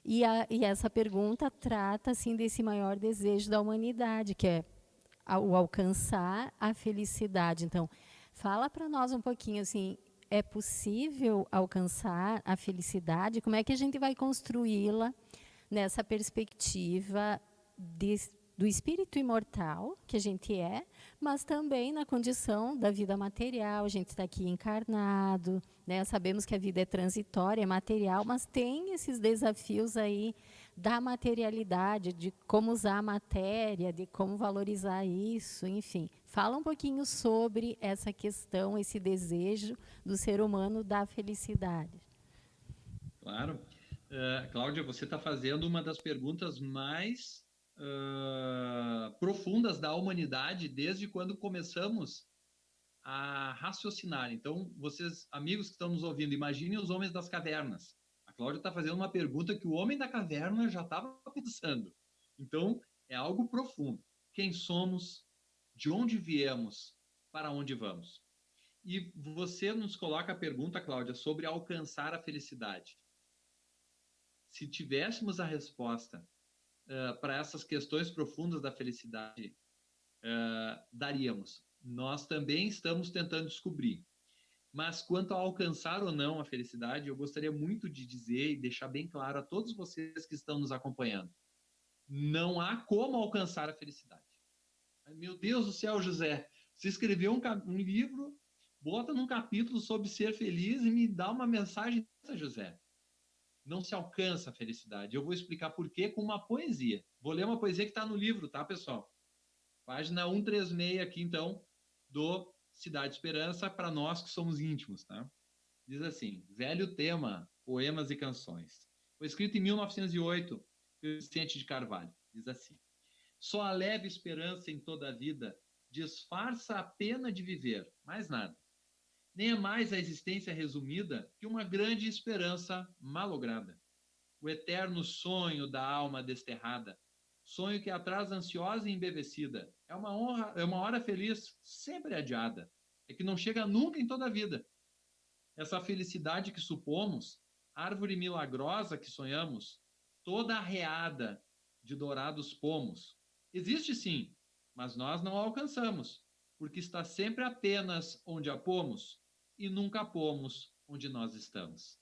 E, a, e essa pergunta trata assim desse maior desejo da humanidade, que é o alcançar a felicidade. Então, fala para nós um pouquinho assim, é possível alcançar a felicidade? Como é que a gente vai construí-la nessa perspectiva de, do espírito imortal que a gente é, mas também na condição da vida material. A gente está aqui encarnado, né? sabemos que a vida é transitória, é material, mas tem esses desafios aí da materialidade, de como usar a matéria, de como valorizar isso, enfim. Fala um pouquinho sobre essa questão, esse desejo do ser humano da felicidade. Claro. Uh, Cláudia, você está fazendo uma das perguntas mais uh, profundas da humanidade desde quando começamos a raciocinar. Então, vocês, amigos que estão nos ouvindo, imaginem os homens das cavernas. A Cláudia está fazendo uma pergunta que o homem da caverna já estava pensando. Então, é algo profundo. Quem somos? De onde viemos? Para onde vamos? E você nos coloca a pergunta, Cláudia, sobre alcançar a felicidade. Se tivéssemos a resposta uh, para essas questões profundas da felicidade, uh, daríamos. Nós também estamos tentando descobrir. Mas quanto a alcançar ou não a felicidade, eu gostaria muito de dizer e deixar bem claro a todos vocês que estão nos acompanhando: não há como alcançar a felicidade. Meu Deus do céu, José, você escreveu um, um livro, bota num capítulo sobre ser feliz e me dá uma mensagem José. Não se alcança a felicidade. Eu vou explicar por quê com uma poesia. Vou ler uma poesia que está no livro, tá, pessoal? Página 136 aqui, então, do Cidade Esperança para nós que somos íntimos, tá? Diz assim: velho tema, poemas e canções. Foi escrito em 1908 pelo Vicente de Carvalho. Diz assim: só a leve esperança em toda a vida disfarça a pena de viver, mais nada. Nem é mais a existência resumida que uma grande esperança malograda. O eterno sonho da alma desterrada sonho que atrás ansiosa e embevecida. É uma honra, é uma hora feliz sempre adiada. É que não chega nunca em toda a vida. Essa felicidade que supomos, árvore milagrosa que sonhamos, toda arreada de dourados pomos. Existe sim, mas nós não a alcançamos, porque está sempre apenas onde a pomos e nunca pomos onde nós estamos.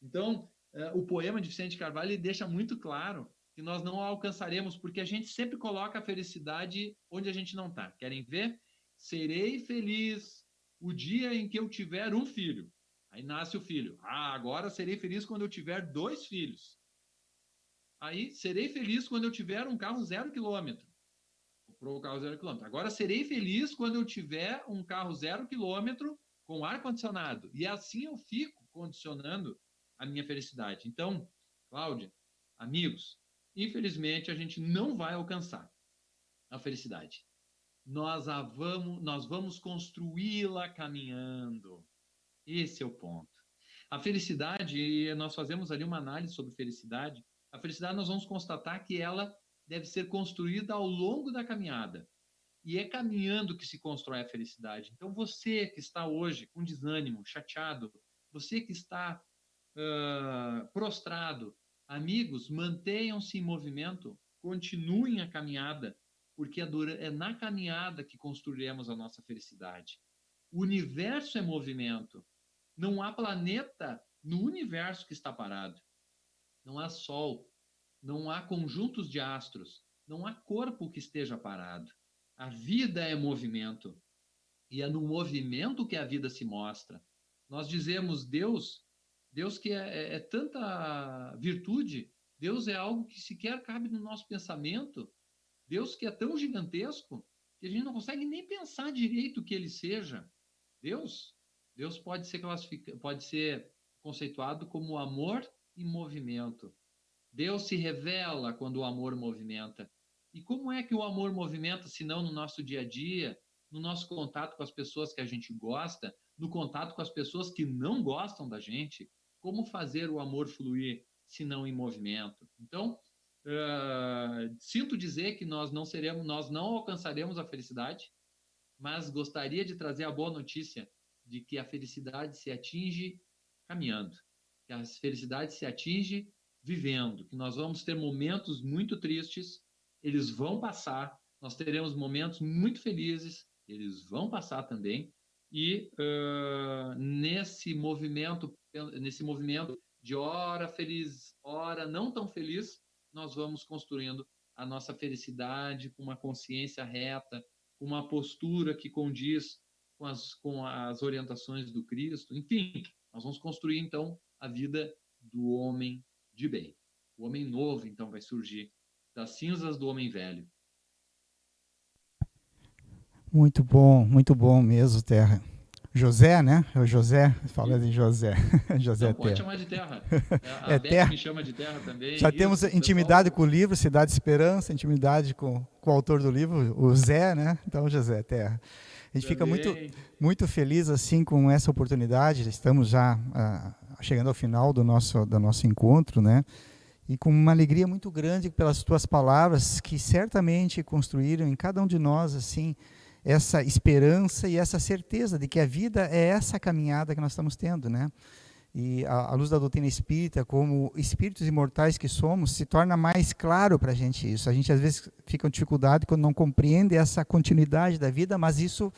Então, eh, o poema de Vicente Carvalho deixa muito claro que nós não alcançaremos, porque a gente sempre coloca a felicidade onde a gente não está. Querem ver? Serei feliz o dia em que eu tiver um filho. Aí nasce o filho. Ah, agora serei feliz quando eu tiver dois filhos. Aí serei feliz quando eu tiver um carro zero quilômetro. Comprou o carro zero quilômetro. Agora serei feliz quando eu tiver um carro zero quilômetro com ar condicionado. E assim eu fico condicionando a minha felicidade. Então, Cláudia, amigos, infelizmente, a gente não vai alcançar a felicidade. Nós a vamos, nós vamos construí-la caminhando. Esse é o ponto. A felicidade, nós fazemos ali uma análise sobre felicidade. A felicidade nós vamos constatar que ela deve ser construída ao longo da caminhada. E é caminhando que se constrói a felicidade. Então, você que está hoje com desânimo, chateado, você que está uh, prostrado, amigos, mantenham-se em movimento, continuem a caminhada, porque é, na caminhada que construiremos a nossa felicidade. O universo é movimento. Não há planeta no universo que está parado. Não há sol, não há conjuntos de astros, não há corpo que esteja parado. A vida é movimento. E é no movimento que a vida se mostra. Nós dizemos Deus, Deus que é, é, é tanta virtude, Deus é algo que sequer cabe no nosso pensamento, Deus que é tão gigantesco que a gente não consegue nem pensar direito que ele seja. Deus, Deus pode ser classificado, pode ser conceituado como amor em movimento. Deus se revela quando o amor movimenta. E como é que o amor movimenta, se não no nosso dia a dia, no nosso contato com as pessoas que a gente gosta, no contato com as pessoas que não gostam da gente? Como fazer o amor fluir, se não em movimento? Então, uh, sinto dizer que nós não seremos, nós não alcançaremos a felicidade, mas gostaria de trazer a boa notícia de que a felicidade se atinge caminhando, que a felicidade se atinge vivendo, que nós vamos ter momentos muito tristes, eles vão passar, nós teremos momentos muito felizes, eles vão passar também, e uh, nesse movimento, nesse movimento de hora feliz, hora não tão feliz, nós vamos construindo a nossa felicidade com uma consciência reta, com uma postura que condiz com as, com as orientações do Cristo. Enfim, nós vamos construir então a vida do homem de bem. O homem novo, então, vai surgir das cinzas do homem velho. Muito bom, muito bom mesmo, Terra. José, né? É o José, fala de José. José Não, pode chamar de terra. A é Beth terra. me chama de terra também. Já Isso, temos intimidade pessoal. com o livro, Cidade de Esperança, intimidade com, com o autor do livro, o Zé, né? Então, José, terra. A gente também. fica muito, muito feliz assim com essa oportunidade. Estamos já ah, chegando ao final do nosso, do nosso encontro, né? E com uma alegria muito grande pelas tuas palavras que certamente construíram em cada um de nós assim essa esperança e essa certeza de que a vida é essa caminhada que nós estamos tendo, né? E a, a luz da doutrina espírita, como espíritos imortais que somos, se torna mais claro para a gente isso. A gente às vezes fica com dificuldade quando não compreende essa continuidade da vida, mas isso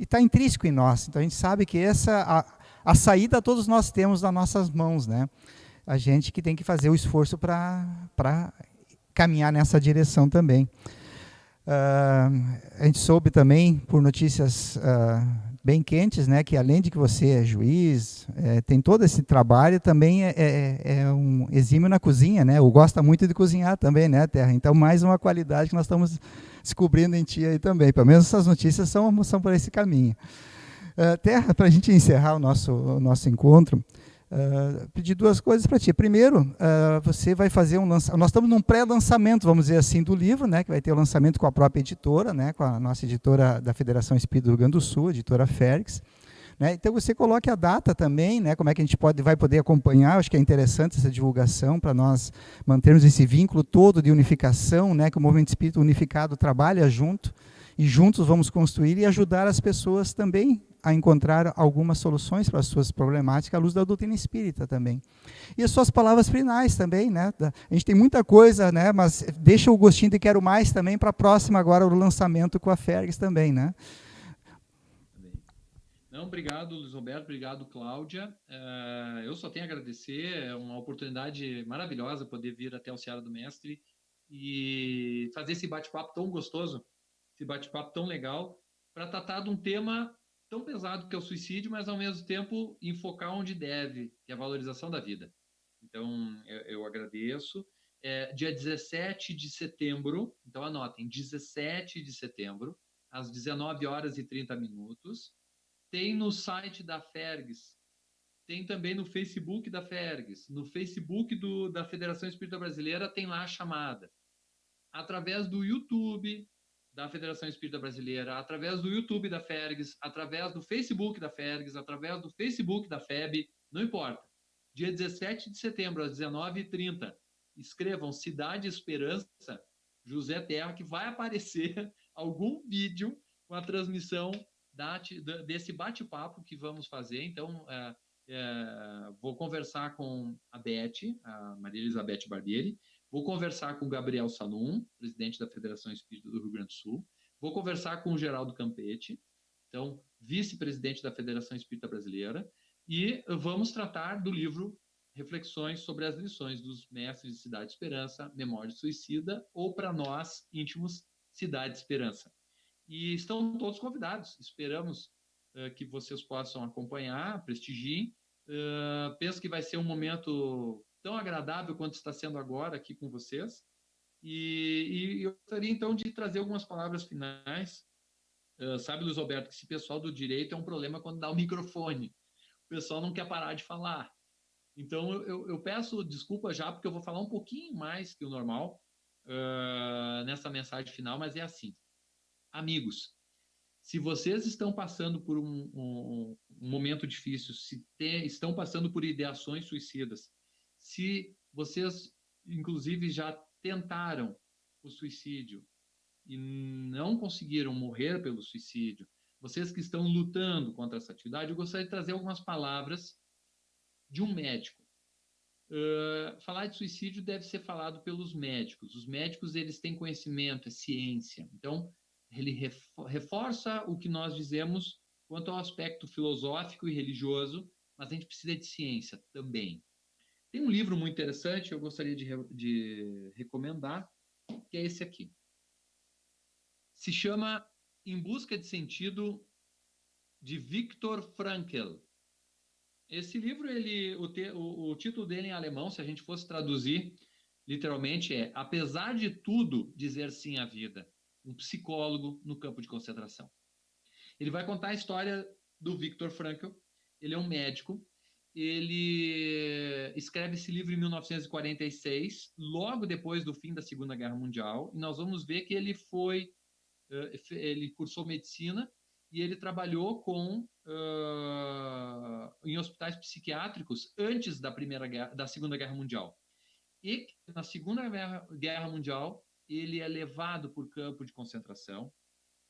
está intrínseco em nós. Então a gente sabe que essa a, a saída todos nós temos nas nossas mãos, né? A gente que tem que fazer o esforço para caminhar nessa direção também. Uh, a gente soube também, por notícias uh, bem quentes, né, que além de que você é juiz, é, tem todo esse trabalho, também é, é, é, um exímio na cozinha, né? Ou gosta muito de cozinhar também, né, Terra? Então, mais uma qualidade que nós estamos descobrindo em ti aí também. Pelo menos essas notícias são, são por esse caminho. Uh, Terra, para a gente encerrar o nosso, o nosso encontro, uh, pedir duas coisas para ti. Primeiro, uh, você vai fazer um lançamento. Nós estamos num pré-lançamento, vamos dizer assim, do livro, né, que vai ter o lançamento com a própria editora, né, com a nossa editora da Federação Espírita do Rio Grande do Sul, a editora Félix. Né? Então você coloque a data também, né? como é que a gente pode, vai poder acompanhar, acho que é interessante essa divulgação para nós mantermos esse vínculo todo de unificação, né? que o movimento espírita unificado trabalha junto, e juntos vamos construir e ajudar as pessoas também a encontrar algumas soluções para as suas problemáticas à luz da doutrina espírita também. E as suas palavras finais também, né? A gente tem muita coisa, né? Mas deixa o gostinho de quero mais também para a próxima agora o lançamento com a Fergs também, né? Não, obrigado, Luiz Roberto, obrigado, Cláudia. Uh, eu só tenho a agradecer, é uma oportunidade maravilhosa poder vir até o Ceará do Mestre e fazer esse bate-papo tão gostoso esse bate-papo tão legal, para tratar de um tema tão pesado que é o suicídio, mas ao mesmo tempo enfocar onde deve, que é a valorização da vida. Então, eu, eu agradeço. É, dia 17 de setembro, então anotem, 17 de setembro, às 19 horas e 30 minutos, tem no site da Fergs, tem também no Facebook da Fergs, no Facebook do, da Federação Espírita Brasileira tem lá a chamada. Através do YouTube, da Federação Espírita Brasileira, através do YouTube da Fergs, através do Facebook da Fergs, através do Facebook da FEB, não importa. Dia 17 de setembro, às 19h30, escrevam Cidade Esperança, José Terra, que vai aparecer algum vídeo com a transmissão da, desse bate-papo que vamos fazer. Então, é, é, vou conversar com a Beth, a Maria Elizabeth Barbieri, Vou conversar com o Gabriel Salum, presidente da Federação Espírita do Rio Grande do Sul. Vou conversar com o Geraldo Campete, então, vice-presidente da Federação Espírita Brasileira. E vamos tratar do livro Reflexões sobre as lições dos mestres de Cidade Esperança, Memória de Suicida, ou para nós, íntimos, Cidade Esperança. E estão todos convidados. Esperamos uh, que vocês possam acompanhar, prestigiem. Uh, penso que vai ser um momento tão agradável quanto está sendo agora aqui com vocês. E, e eu gostaria então de trazer algumas palavras finais. Uh, sabe, Luiz Alberto, que esse pessoal do direito é um problema quando dá o microfone. O pessoal não quer parar de falar. Então eu, eu peço desculpa já, porque eu vou falar um pouquinho mais que o normal uh, nessa mensagem final, mas é assim. Amigos, se vocês estão passando por um, um, um momento difícil, se te, estão passando por ideações suicidas, se vocês, inclusive, já tentaram o suicídio e não conseguiram morrer pelo suicídio, vocês que estão lutando contra essa atividade, eu gostaria de trazer algumas palavras de um médico. Uh, falar de suicídio deve ser falado pelos médicos. Os médicos eles têm conhecimento, é ciência. Então ele reforça o que nós dizemos quanto ao aspecto filosófico e religioso, mas a gente precisa de ciência também. Tem um livro muito interessante, eu gostaria de, de recomendar, que é esse aqui. Se chama Em Busca de Sentido, de Viktor Frankl. Esse livro, ele, o, te, o, o título dele em alemão, se a gente fosse traduzir, literalmente é Apesar de tudo, dizer sim à vida. Um psicólogo no campo de concentração. Ele vai contar a história do Viktor Frankl. Ele é um médico ele escreve esse livro em 1946, logo depois do fim da Segunda Guerra Mundial, e nós vamos ver que ele foi, eh, ele cursou medicina e ele trabalhou com uh, em hospitais psiquiátricos antes da primeira guerra, da Segunda Guerra Mundial. E na Segunda Guerra Mundial ele é levado por campo de concentração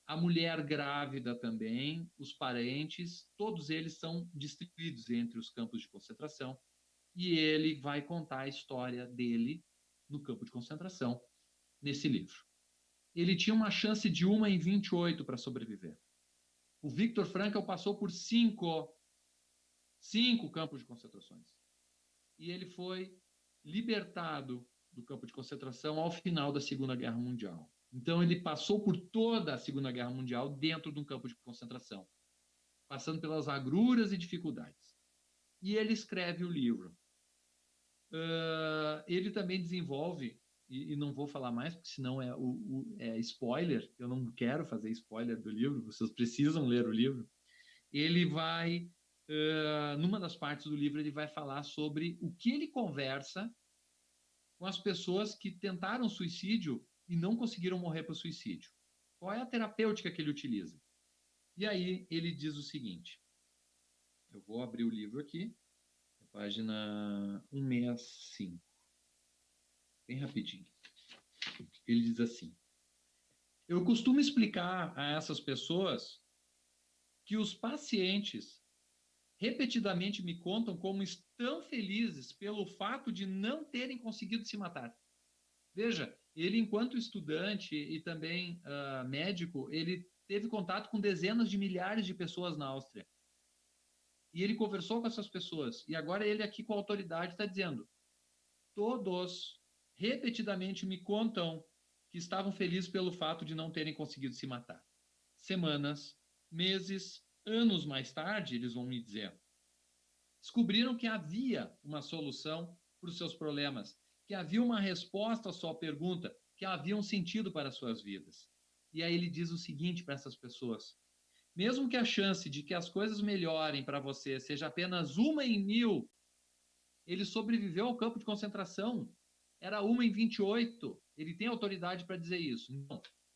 a mulher grávida também, os parentes, todos eles são distribuídos entre os campos de concentração. E ele vai contar a história dele no campo de concentração nesse livro. Ele tinha uma chance de uma em 28 para sobreviver. O Viktor Frankl passou por cinco, cinco campos de concentrações. E ele foi libertado do campo de concentração ao final da Segunda Guerra Mundial. Então, ele passou por toda a Segunda Guerra Mundial dentro de um campo de concentração, passando pelas agruras e dificuldades. E ele escreve o livro. Uh, ele também desenvolve, e, e, não vou falar mais, porque senão é, o, o, é spoiler, eu não quero fazer spoiler do livro, vocês precisam ler o livro. Ele vai, uh, numa das partes do livro, ele vai falar sobre o que ele conversa com as pessoas que tentaram suicídio e não conseguiram morrer por suicídio. Qual é a terapêutica que ele utiliza? E aí ele diz o seguinte: eu vou abrir o livro aqui, página 165. Bem rapidinho. Ele diz assim: Eu costumo explicar a essas pessoas que os pacientes repetidamente me contam como estão felizes pelo fato de não terem conseguido se matar. Veja, ele, enquanto estudante e também uh, médico, ele teve contato com dezenas de milhares de pessoas na Áustria. E ele conversou com essas pessoas. E agora ele aqui com a autoridade está dizendo: todos repetidamente me contam que estavam felizes pelo fato de não terem conseguido se matar. Semanas, meses, anos mais tarde, eles vão me dizer, descobriram que havia uma solução para os seus problemas que havia uma resposta à sua pergunta, que havia um sentido para as suas vidas. E aí ele diz o seguinte para essas pessoas: mesmo que a chance de que as coisas melhorem para você seja apenas uma em mil, ele sobreviveu ao campo de concentração. Era uma em 28. Ele tem autoridade para dizer isso.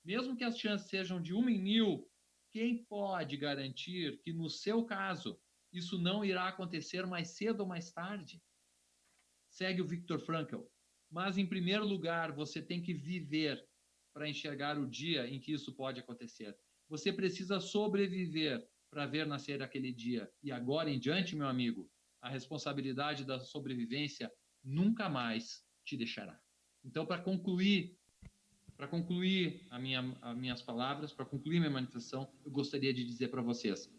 Mesmo que as chances sejam de uma em mil, quem pode garantir que no seu caso isso não irá acontecer mais cedo ou mais tarde? Segue o Viktor Frankl. Mas, em primeiro lugar, você tem que viver para enxergar o dia em que isso pode acontecer. Você precisa sobreviver para ver nascer aquele dia. E agora em diante, meu amigo, a responsabilidade da sobrevivência nunca mais te deixará. Então, para concluir, para concluir a minha, as minhas palavras, para concluir minha manifestação, eu gostaria de dizer para vocês: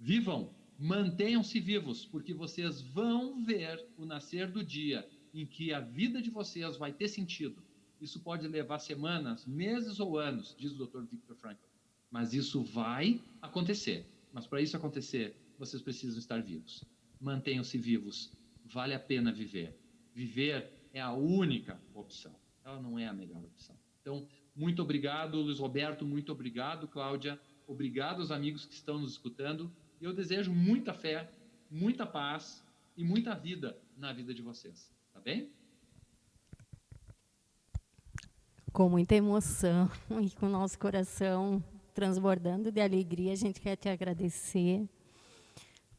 vivam, mantenham-se vivos, porque vocês vão ver o nascer do dia em que a vida de vocês vai ter sentido. Isso pode levar semanas, meses ou anos, diz o Dr. Viktor Frankl. Mas isso vai acontecer. Mas para isso acontecer, vocês precisam estar vivos. Mantenham-se vivos. Vale a pena viver. Viver é a única opção. Ela não é a melhor opção. Então, muito obrigado, Luiz Roberto. Muito obrigado, Cláudia. Obrigado aos amigos que estão nos escutando. E eu desejo muita fé, muita paz e muita vida na vida de vocês bem? Com muita emoção e com o nosso coração transbordando de alegria, a gente quer te agradecer.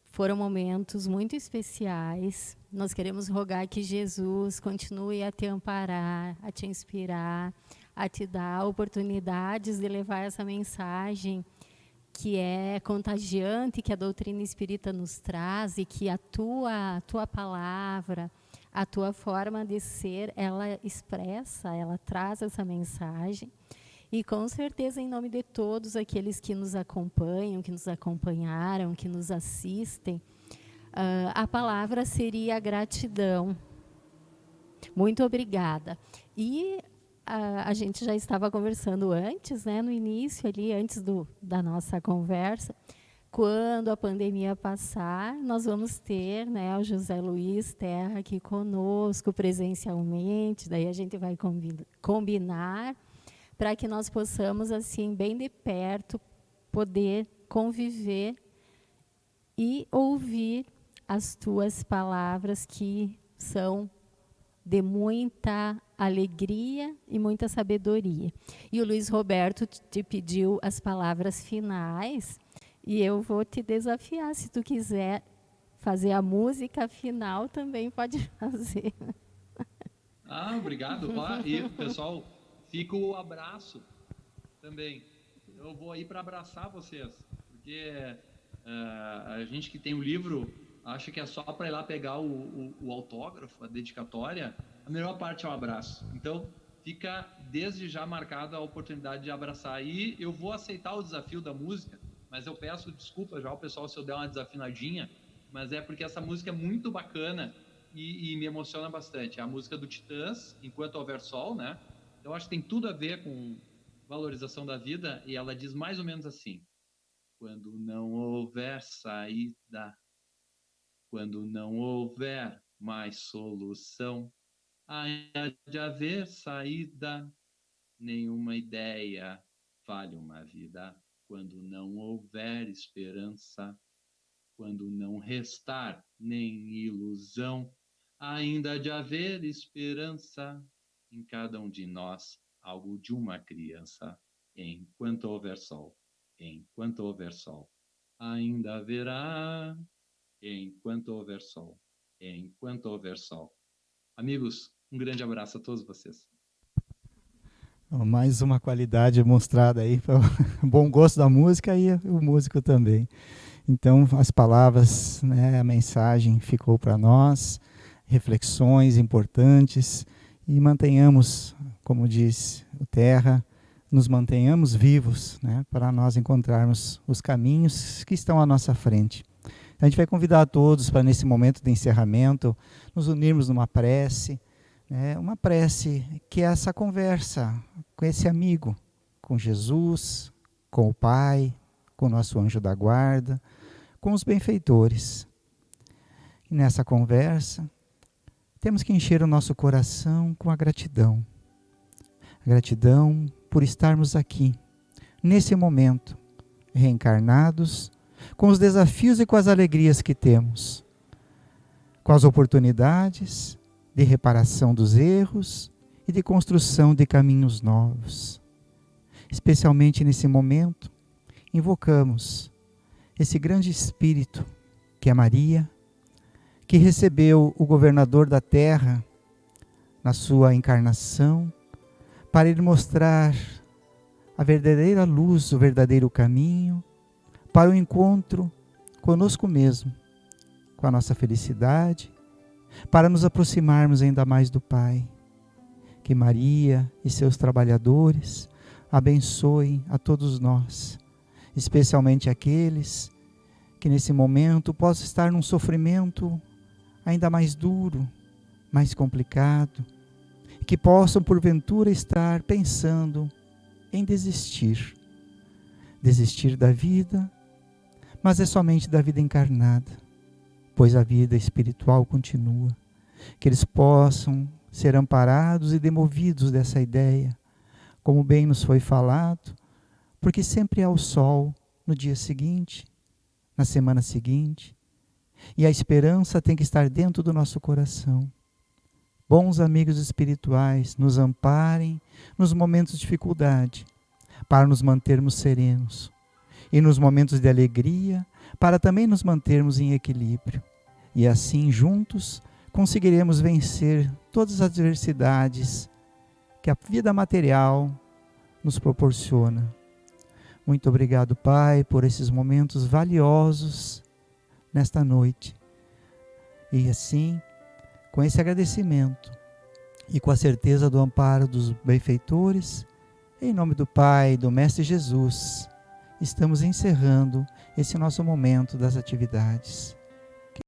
Foram momentos muito especiais. Nós queremos rogar que Jesus continue a te amparar, a te inspirar, a te dar oportunidades de levar essa mensagem que é contagiante, que a doutrina espírita nos traz e que a tua, a tua palavra, a tua forma de ser, ela expressa, ela traz essa mensagem. E com certeza, em nome de todos aqueles que nos acompanham, que nos acompanharam, que nos assistem, uh, a palavra seria gratidão. Muito obrigada. E a, a, gente já estava conversando antes, né, no início ali, antes do, da nossa conversa, quando a pandemia passar, nós vamos ter né, o José Luiz Terra aqui conosco presencialmente, daí a gente vai combinar para que nós possamos, assim, bem de perto, poder conviver e ouvir as tuas palavras que são de muita alegria e muita sabedoria. E o Luiz Roberto te pediu as palavras finais e eu vou te desafiar, se tu quiser fazer a música final, também pode fazer. Ah, obrigado. Ah, e, pessoal, fica o abraço também. Eu vou aí para abraçar vocês, porque uh, a gente que tem o livro acha que é só para ir lá pegar o, o, o autógrafo, a dedicatória. A melhor parte é o abraço. Então, fica desde já marcada a oportunidade de abraçar. E eu vou aceitar o desafio da música mas eu peço desculpa já ao pessoal se eu der uma desafinadinha, mas é porque essa música é muito bacana e, e me emociona bastante. É a música do Titãs, Enquanto Houver Sol, né? Eu acho que tem tudo a ver com valorização da vida e ela diz mais ou menos assim: Quando não houver saída, quando não houver mais solução, há de haver saída, nenhuma ideia vale uma vida quando não houver esperança, quando não restar nem ilusão, ainda de haver esperança em cada um de nós, algo de uma criança, enquanto houver sol, enquanto houver sol, ainda haverá, enquanto houver sol, enquanto houver sol. Amigos, um grande abraço a todos vocês. Mais uma qualidade mostrada aí, o bom gosto da música e o músico também. Então, as palavras, né, a mensagem ficou para nós, reflexões importantes e mantenhamos, como diz o Terra, nos mantenhamos vivos né, para nós encontrarmos os caminhos que estão à nossa frente. A gente vai convidar a todos para, nesse momento de encerramento, nos unirmos numa prece é uma prece que é essa conversa com esse amigo, com Jesus, com o Pai, com o nosso anjo da guarda, com os benfeitores. E nessa conversa, temos que encher o nosso coração com a gratidão. A gratidão por estarmos aqui, nesse momento, reencarnados, com os desafios e com as alegrias que temos, com as oportunidades de reparação dos erros e de construção de caminhos novos. especialmente nesse momento, invocamos esse grande espírito que é Maria, que recebeu o governador da terra na sua encarnação, para ele mostrar a verdadeira luz, o verdadeiro caminho, para o encontro conosco mesmo, com a nossa felicidade, para nos aproximarmos ainda mais do Pai. Que Maria e seus trabalhadores abençoem a todos nós, especialmente aqueles que nesse momento possam estar num sofrimento ainda mais duro, mais complicado, que possam porventura estar pensando em desistir. Desistir da vida, mas é somente da vida encarnada, pois a vida espiritual continua. Que eles possam ser amparados e demovidos dessa ideia, como bem nos foi falado, porque sempre há o sol no dia seguinte, na semana seguinte, e a esperança tem que estar dentro do nosso coração. Bons amigos espirituais, nos amparem nos momentos de dificuldade, para nos mantermos serenos, e nos momentos de alegria, para também nos mantermos em equilíbrio. E assim, juntos, conseguiremos vencer todas as adversidades que a vida material nos proporciona. Muito obrigado, Pai, por esses momentos valiosos nesta noite. E assim, com esse agradecimento e com a certeza do amparo dos benfeitores, em nome do Pai, do Mestre Jesus, estamos encerrando esse nosso momento das atividades.